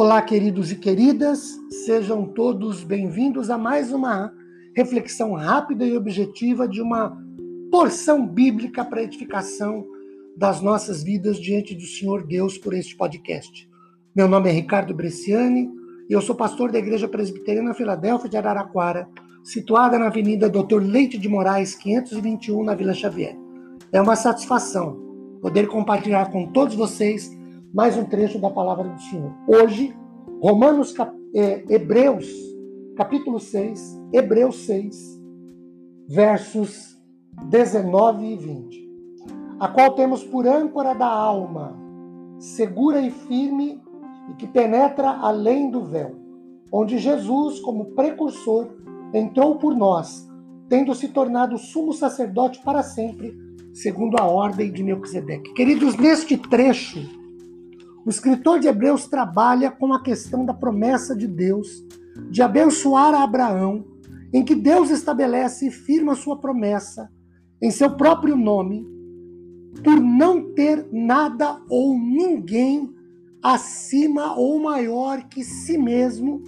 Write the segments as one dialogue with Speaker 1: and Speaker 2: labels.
Speaker 1: Olá, queridos e queridas, sejam todos bem-vindos a mais uma reflexão rápida e objetiva de uma porção bíblica para edificação das nossas vidas diante do Senhor Deus por este podcast. Meu nome é Ricardo Bresciani e eu sou pastor da Igreja Presbiteriana Filadélfia de Araraquara, situada na Avenida Doutor Leite de Moraes, 521, na Vila Xavier. É uma satisfação poder compartilhar com todos vocês mais um trecho da palavra do Senhor. Hoje, Romanos, é, Hebreus, capítulo 6, Hebreus 6, versos 19 e 20, a qual temos por âncora da alma, segura e firme, e que penetra além do véu, onde Jesus, como precursor, entrou por nós, tendo se tornado sumo sacerdote para sempre, segundo a ordem de Melquisedeque. Queridos, neste trecho, o escritor de Hebreus trabalha com a questão da promessa de Deus de abençoar a Abraão, em que Deus estabelece e firma sua promessa em seu próprio nome, por não ter nada ou ninguém acima ou maior que si mesmo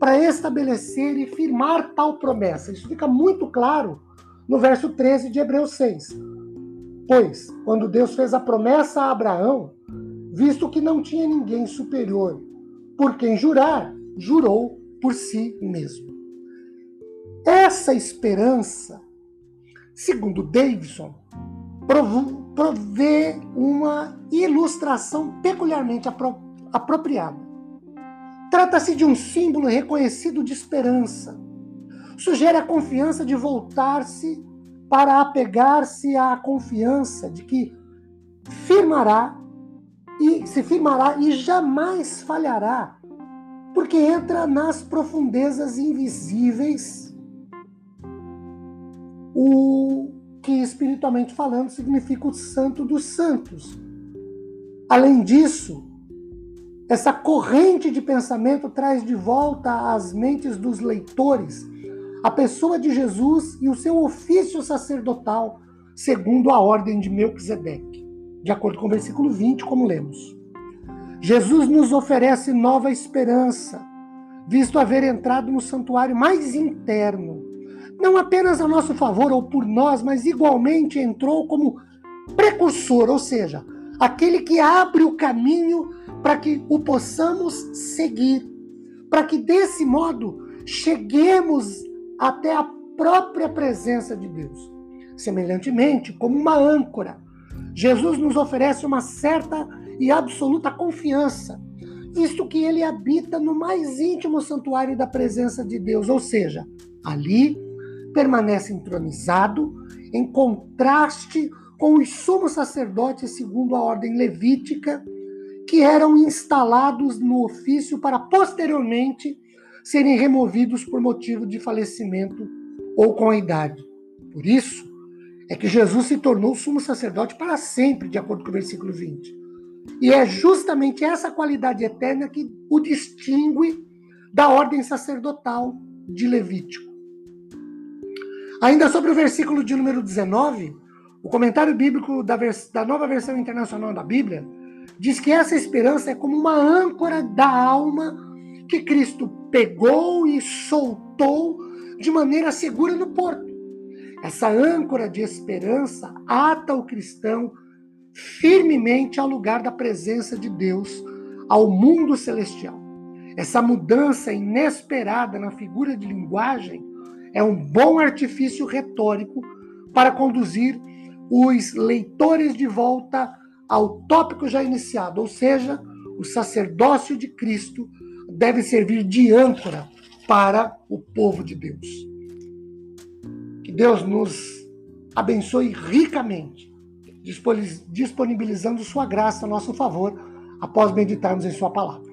Speaker 1: para estabelecer e firmar tal promessa. Isso fica muito claro no verso 13 de Hebreus 6. Pois, quando Deus fez a promessa a Abraão, visto que não tinha ninguém superior por quem jurar, jurou por si mesmo. Essa esperança, segundo Davidson, provê uma ilustração peculiarmente apro apropriada. Trata-se de um símbolo reconhecido de esperança. Sugere a confiança de voltar-se para apegar-se à confiança de que firmará e se firmará e jamais falhará, porque entra nas profundezas invisíveis, o que espiritualmente falando significa o santo dos santos. Além disso, essa corrente de pensamento traz de volta às mentes dos leitores a pessoa de Jesus e o seu ofício sacerdotal, segundo a ordem de Melquisedeque de acordo com o versículo 20, como lemos. Jesus nos oferece nova esperança, visto haver entrado no santuário mais interno, não apenas a nosso favor ou por nós, mas igualmente entrou como precursor, ou seja, aquele que abre o caminho para que o possamos seguir, para que desse modo cheguemos até a própria presença de Deus. Semelhantemente, como uma âncora Jesus nos oferece uma certa e absoluta confiança, visto que ele habita no mais íntimo santuário da presença de Deus, ou seja, ali permanece entronizado, em contraste com os sumos sacerdotes segundo a ordem levítica, que eram instalados no ofício para posteriormente serem removidos por motivo de falecimento ou com a idade. Por isso, é que Jesus se tornou sumo sacerdote para sempre, de acordo com o versículo 20. E é justamente essa qualidade eterna que o distingue da ordem sacerdotal de Levítico. Ainda sobre o versículo de número 19, o comentário bíblico da, da nova versão internacional da Bíblia diz que essa esperança é como uma âncora da alma que Cristo pegou e soltou de maneira segura no porto. Essa âncora de esperança ata o cristão firmemente ao lugar da presença de Deus, ao mundo celestial. Essa mudança inesperada na figura de linguagem é um bom artifício retórico para conduzir os leitores de volta ao tópico já iniciado, ou seja, o sacerdócio de Cristo deve servir de âncora para o povo de Deus. Deus nos abençoe ricamente, disponibilizando Sua graça a nosso favor, após meditarmos em Sua palavra.